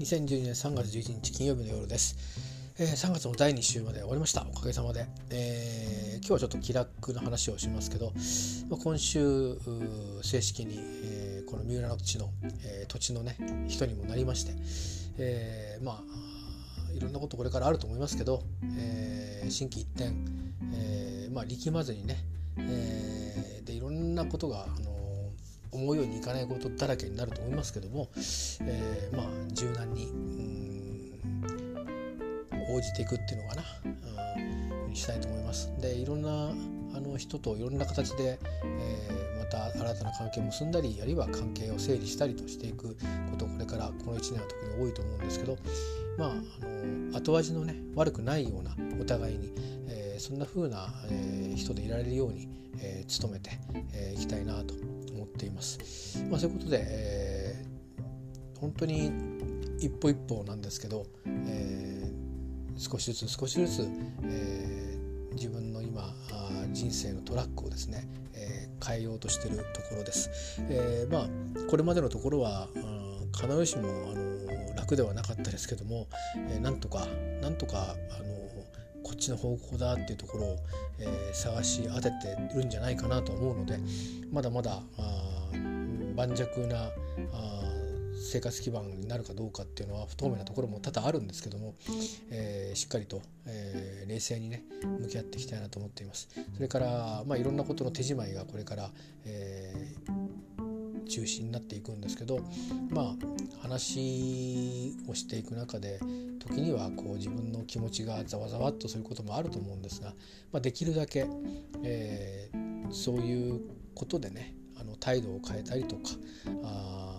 2012年3月11日金曜日の夜です、えー、3月の第2週まで終わりました。おかげさまで、えー、今日はちょっと気楽な話をしますけど、まあ、今週正式に、えー、この三浦の地の、え土地のね人にもなりまして、えまあいろんなことこれからあると思いますけど、え心機一転、えまあ、力まずにね、えでいろんなことがあの思うようにいかないことだらけになると思いますけども、えー、まあ柔軟に応じていくっていうのかな、うん、にしたいと思います。でいろんなあの人といろんな形で、えー、また新たな関係を結んだりあるいは関係を整理したりとしていくことこれからこの1年は特に多いと思うんですけどまああの後味のね悪くないようなお互いに、そんな風な、えー、人でいられるように、えー、努めてい、えー、きたいなと思っています。まあ、そういうことで、えー、本当に一歩一歩なんですけど、えー、少しずつ少しずつ、えー、自分の今人生のトラックをですね、えー、変えようとしているところです。えー、まあこれまでのところは必ずしもあの楽ではなかったですけども、えー、なんとかなんとかあのこっちの方向だっていうところを、えー、探し当ててるんじゃないかなと思うのでまだまだ盤石なあ生活基盤になるかどうかっていうのは不透明なところも多々あるんですけども、えー、しっかりと、えー、冷静にね向き合っていきたいなと思っています。それから、まあ、いろんなことの手仕舞いがこれから、えー、中心になっていくんですけどまあ話をしていく中で時にはこう自分の気持ちがざわざわっとすることもあると思うんですが、まあ、できるだけ、えー、そういうことでねあの態度を変えたりとかあ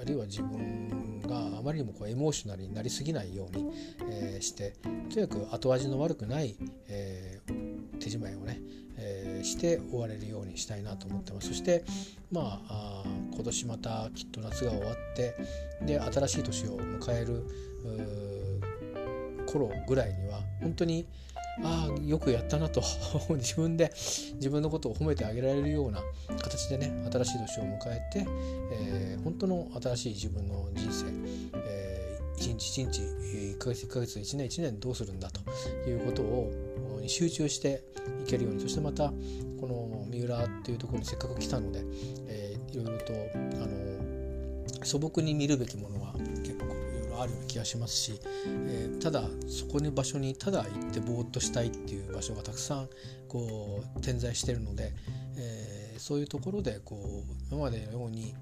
あるいは自分があまりにもこうエモーショナルになりすぎないように、えー、してとにかく後味の悪くない、えー、手仕舞いをね、え、して終われるようにしたいなと思ってます。そしてまあ今年またきっと夏が終わってで新しい年を迎える頃ぐらいには本当にああよくやったなと 自分で自分のことを褒めてあげられるような形でね新しい年を迎えて、えー、本当の新しい自分の人生、えー、一日一日1ヶ月1ヶ月1年1年どうするんだということをに集中していけるようにそしてまたこの三浦っていうところにせっかく来たので、えー、いろいろとあの素朴に見るべきものは結構あるような気がしますし、えー、ただそこの場所にただ行ってぼーっとしたいっていう場所がたくさんこう点在してるので、えー、そういうところでこう今までのように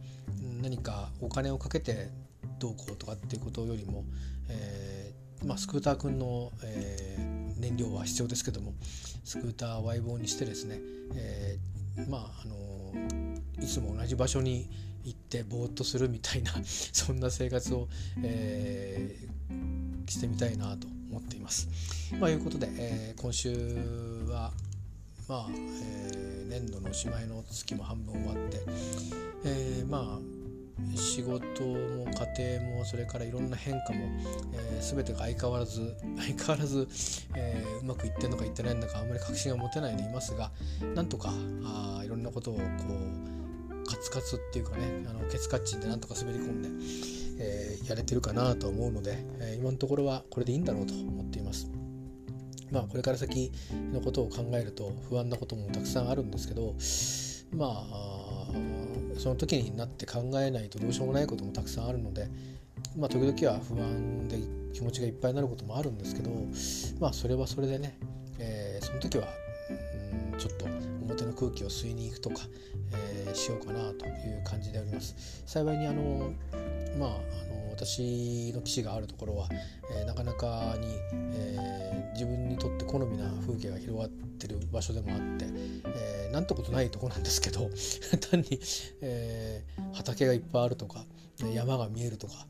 何かお金をかけてどうこうとかっていうことよりも、えー、まあ、スクーター君の、えー、燃料は必要ですけどもスクーターを相棒にしてですね、えー、まああのいつも同じ場所に行ってぼーっとするみたいな そんな生活を、えー、してみたいなと思っています。まあ、いうことで、えー、今週はまあ、えー、年度のおしまいの月も半分終わって、えー、まあ仕事も家庭もそれからいろんな変化も、えー、全てが相変わらず 相変わらず、えー、うまくいってるのかいってないのかあんまり確信が持てないでいますがなんとかあいろんなことをこうカツカツっていうかねあのケツカッチンでなんとか滑り込んで、えー、やれてるかなと思うので、えー、今のところはこれでいいんだろうと思っています。まあこれから先のことを考えると不安なこともたくさんあるんですけどまあその時になって考えないとどうしようもないこともたくさんあるのでまあ時々は不安で気持ちがいっぱいになることもあるんですけどまあそれはそれでね、えー、その時は、うん、ちょっと表の空気を吸いに行くとか、えー、しようかなという感じであります。幸いにあのまあ、あの私の基地があるところは、えー、なかなかに、えー、自分にとって好みな風景が広がってる場所でもあって、えー、なんてことないとこなんですけど 単に、えー、畑がいっぱいあるとか山が見えるとか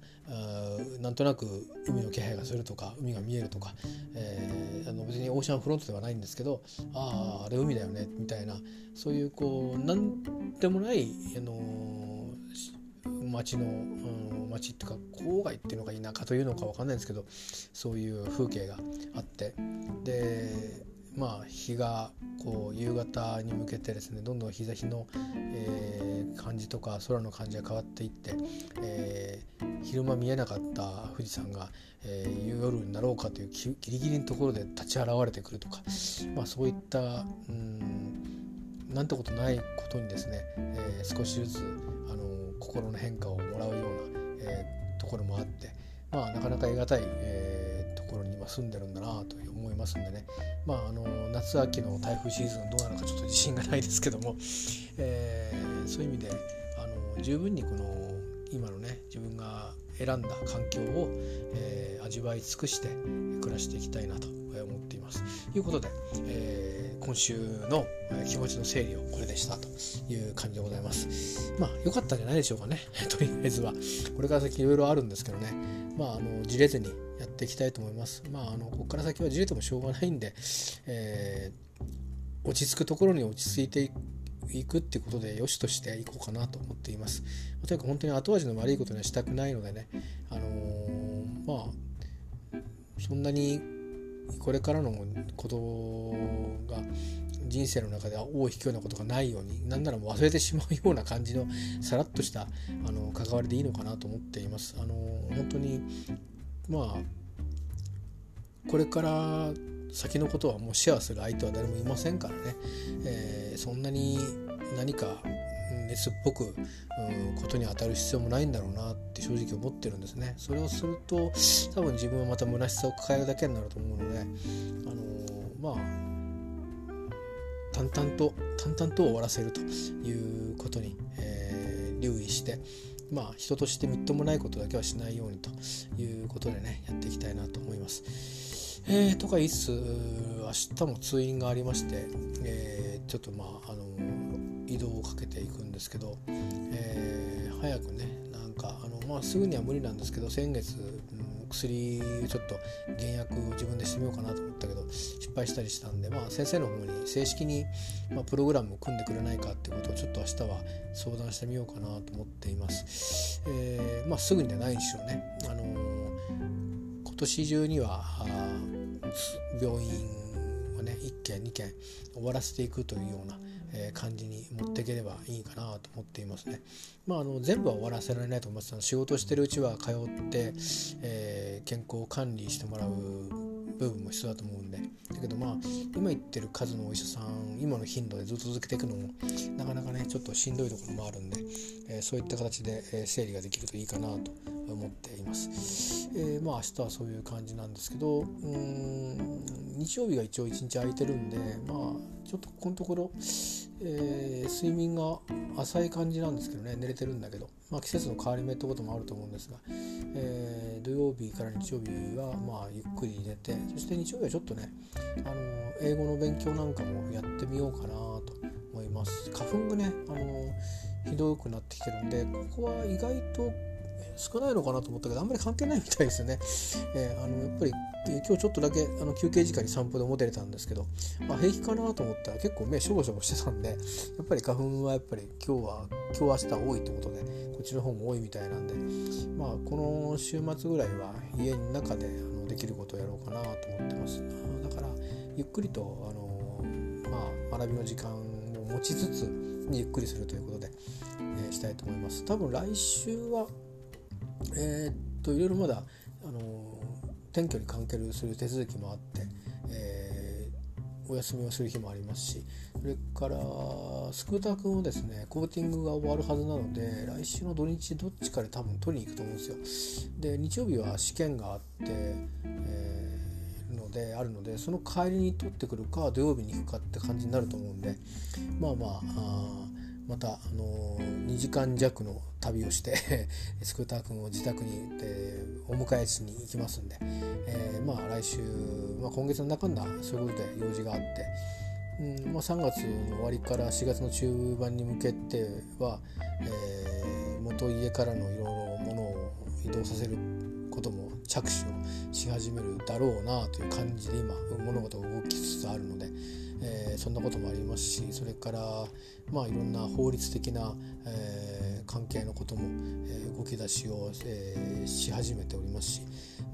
なんとなく海の気配がするとか海が見えるとか、えー、あの別にオーシャンフロントではないんですけどあああれ海だよねみたいなそういうこうなんでもないあの町の、うん、町っていうか郊外っていうのか田舎というのか分かんないんですけどそういう風景があって。でまあ日がこう夕方に向けてですねどんどん日差しの、えー、感じとか空の感じが変わっていって、えー、昼間見えなかった富士山が、えー、夜になろうかというギリギリのところで立ち現れてくるとか、まあ、そういったうんなんてことないことにですね、えー、少しずつあの心の変化をもらうような、えー、ところもあって、まあ、なかなか得難い、えー、ころに今住んでるんだなと思いますんでね、まあ、あの夏秋の台風シーズンどうなのかちょっと自信がないですけども、えー、そういう意味であの十分にこの今のね自分が選んだ環境を、えー、味わい尽くして暮らしていきたいなと思っています。ということで、えー、今週の気持ちの整理をこれでしたという感じでございます。まあ良かったんじゃないでしょうかね。とりあえずは。これから先いろいろあるんですけどね。まああのじれずにやっていきたいと思います。まああのここから先はじれてもしょうがないんで、えー、落ち着くところに落ち着いていくってことで良しとしていこうかなと思っています。とにかく本当に後味の悪いことにはしたくないのでね、あのー、まあそんなにこれからのことが人生の中では尾を引くようなことがないようになんならもう忘れてしまうような感じのさらっとしたあの関わりでいいのかなと思っています。あの本当にまあこれから先のことはもうシェアする相手は誰もいませんからね、えー、そんなに何か熱っぽく、う、ことに当たる必要もないんだろうなって正直思ってるんですね。それをすると多分自分はまた虚しさを抱えるだけになると思うのであのー、まあ淡々と淡々と終わらせるということに、えー、留意してまあ人としてみっともないことだけはしないようにということでねやっていきたいなと思います。えー、とかいつ明日も通院がありまして、えー、ちょっとまああの移動をかけていくんですけど、えー、早くねなんかあの、まあ、すぐには無理なんですけど先月、うん、薬ちょっと減薬自分でしてみようかなと思ったけど失敗したりしたんで、まあ、先生の方に正式に、まあ、プログラムを組んでくれないかってことをちょっと明日は相談してみようかなと思っています。えーまあ、すぐにはないにしろね、あの今年中には病院ね1件2件終わらせていくというような、え感じに持っていければいいかなと思っていますね。まあ、あの全部は終わらせられないと思います仕事してるうちは通って、えー、健康管理してもらう部分も必要だと思うんでだけどまあ今言ってる数のお医者さん今の頻度でずっと続けていくのもなかなかねちょっとしんどいところもあるんで、えー、そういった形で、整理ができるといいかなと思っています。えー、まあ明日はそういう感じなんですけどうん日曜日が一応一日空いてるんでまあちょっとここのところ、えー、睡眠が浅い感じなんですけどね寝れてるんだけど、まあ、季節の変わり目ってこともあると思うんですが、えー、土曜日から日曜日はまあゆっくり寝てそして日曜日はちょっとねあの英語の勉強なんかもやってみようかなと思います花粉がねあのひどくなってきてるんでここは意外と少ないのかなと思ったけどあんまり関係ないみたいですよね。えー、あのやっぱり今日ちょっとだけあの休憩時間に散歩でも出れたんですけど、まあ、平気かなと思ったら結構目しょぼしょぼしてたんでやっぱり花粉はやっぱり今日は今日明日多いってことでこっちの方も多いみたいなんでまあこの週末ぐらいは家の中であのできることをやろうかなと思ってますだからゆっくりとあの、まあ、学びの時間を持ちつつゆっくりするということで、えー、したいと思います多分来週はえー、っといろいろまだあの転居に関係する手続きもあって、えー、お休みをする日もありますしそれからスクーター君をですねコーティングが終わるはずなので来週の土日どっちかで多分取りに行くと思うんですよ。で日曜日は試験があって、えー、のであるのでその帰りに取ってくるか土曜日に行くかって感じになると思うんでまあまああまた、あのー、2時間弱の旅をして スクーター君を自宅に、えー、お迎えしに行きますんで、えー、まあ来週、まあ、今月の中んだそういうことで用事があって、うんまあ、3月の終わりから4月の中盤に向けては、えー、元家からのいろいろものを移動させることも着手をし始めるだろうなという感じで今物事が動きつつあるので。えー、そんなこともありますしそれからまあいろんな法律的な、えー、関係のことも、え動き出しを、えし始めておりますし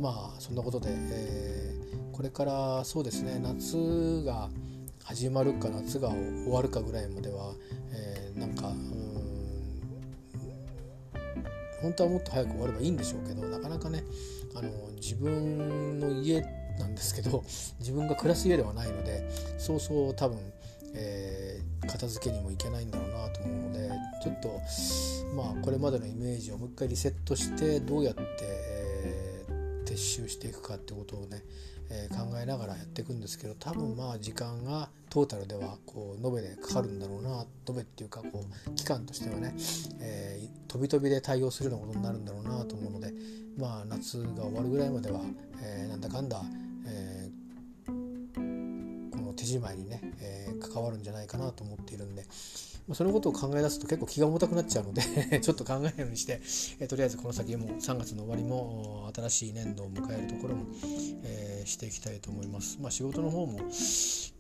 まあそんなことで、えこれからそうですね夏が始まるか夏が終わるかぐらいまでは、えなんか本当はもっと早く終わればいいんでしょうけどなかなかねあの自分の家なんですけど自分が暮らす家ではないのでそうそう多分、えー、片付けにもいけないんだろうなと思うのでちょっとまあこれまでのイメージをもう一回リセットしてどうやって、えー、撤収していくかってことをね、えー、考えながらやっていくんですけど多分まあ時間がトータルではこう延べでかかるんだろうな延べっていうかこう期間としてはね、えー、飛び飛びで対応するようなことになるんだろうなと思うのでまあ夏が終わるぐらいまでは、えー、なんだかんだ、えー、手仕舞いにね、えー、関わるんじゃないかなと思っているんで。まそのことを考え出すと結構気が重たくなっちゃうので ちょっと考えるようにして、えとりあえずこの先も3月の終わりも新しい年度を迎えるところも、えー、していきたいと思います。まあ、仕事の方も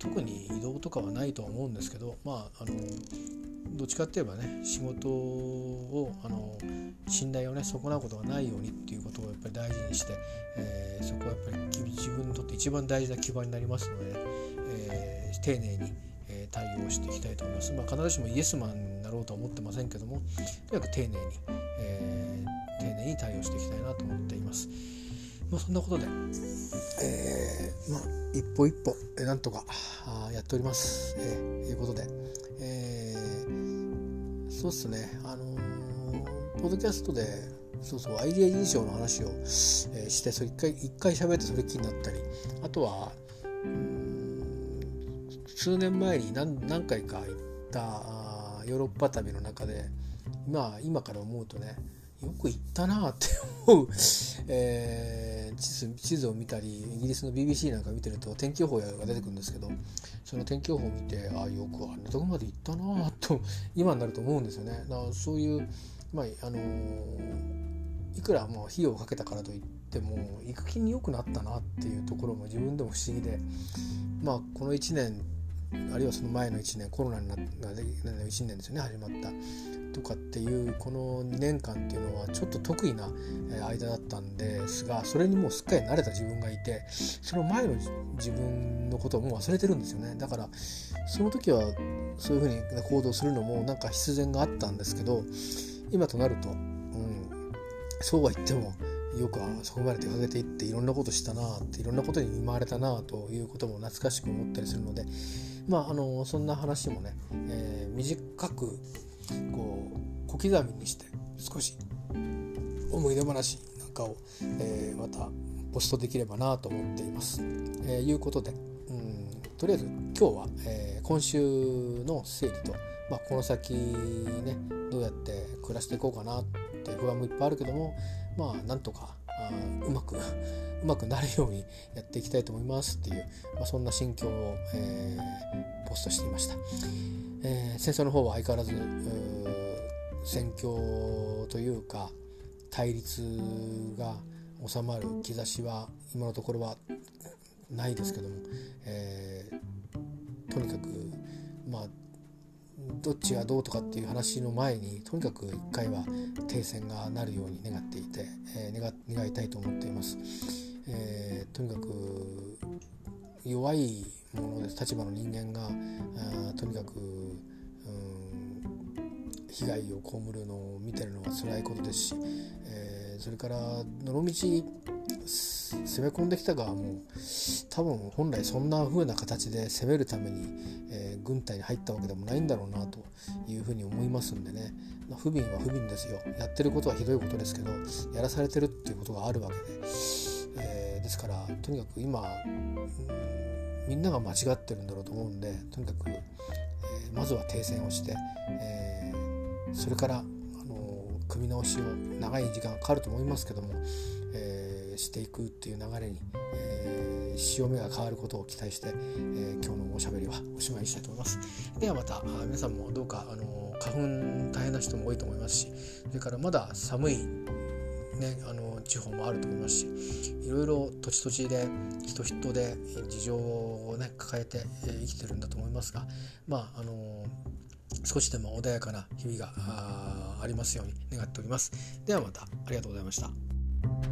特に移動とかはないとは思うんですけどまああのどっちかって言えばね仕事をあの信頼をね損なうことがないようにっていうことをやっぱり大事にして、えー、そこはやっぱり自分にとって一番大事な基盤になりますので、えー、丁寧に、え対応していきたいと思います。まあ、必ずしもイエスマンになろうとは思ってませんけどもとにかく丁寧に、えー、丁寧に対応していきたいなと思っています。まあ、そんなことで、えー、まあ、一歩一歩、えなんとかあやっております。えー、いうことで、えー、そうっすね、あのー、ポッドキャストで、そうそう、アイデア認証の話を、えー、して、それ一回、一回喋ってそれ気になったり、あとは、うん数年前に何何回か行ったヨーロッパ旅の中で、まあ、今から思うとね、よく行ったなって思う、えー、地図地図を見たりイギリスの BBC なんか見てると天気予報が出てくるんですけどその天気予報を見てああよくあんなとこまで行ったなと 今になると思うんですよね。だからそういう、まああの、いくらもう費用をかけたからといっても行く気に良くなったなっていうところも自分でも不思議でまあこの1年あるいはその前の1年コロナになった1年ですよね始まったとかっていうこの2年間っていうのはちょっと得意な間だったんですがそれにもうすっかり慣れた自分がいてその前の自分のことをもう忘れてるんですよね。だからその時はそういうふうに行動するのもなんか必然があったんですけど今となると、うん、そうは言ってもよくそこまで出かけていっていろんなことしたなあっていろんなことに見舞われたなあということも懐かしく思ったりするのでまああのそんな話もね、えー、短くこう小刻みにして少し思い出話なんかを、えー、またポストできればなと思っています。えー、いうことで、うん、とりあえず今日は、えー、今週の整理と、まあ、この先ねどうやって暮らしていこうかなって不安もいっぱいあるけどもまあなんとかあうまく うまくなるようにやっていきたいと思いますっていう、まあ、そんな心境を、えー、ポストしていました、えー、戦争の方は相変わらず戦況というか対立が収まる兆しは今のところはないですけども、えー、とにかくまあどっちがどうとかっていう話の前にとにかく一回は停戦がなるように願っていて、えー、願いたいと思っています。えー、とにかく弱いものです立場の人間があとにかく、うん、被害を被るのを見てるのは辛いことですし、えー、それからどの道攻め込んできた側も多分本来そんな風な形で攻めるために、えー、軍隊に入ったわけでもないんだろうなというふうに思いますんでね、ま、不憫は不憫ですよやってることはひどいことですけどやらされてるっていうことがあるわけで。えですからとにかく今、うん、みんなが間違ってるんだろうと思うんでとにかく、えー、まずは停戦をして、え、それから、あの組み直しを長い時間かかると思いますけども、えー、していくっていう流れに、えー、潮目が変わることを期待して、えー、今日のおしゃべりはおしまいにしたいと思います。ではまた皆さんもどうか、あの花粉大変な人も多いと思いますしそれからまだ寒いね、あの地方もあると思いますしいろいろ土地土地で人人で事情をね抱えて生きてるんだと思いますがまああの少しでも穏やかな日々がありますように願っております。ではまたありがとうございました。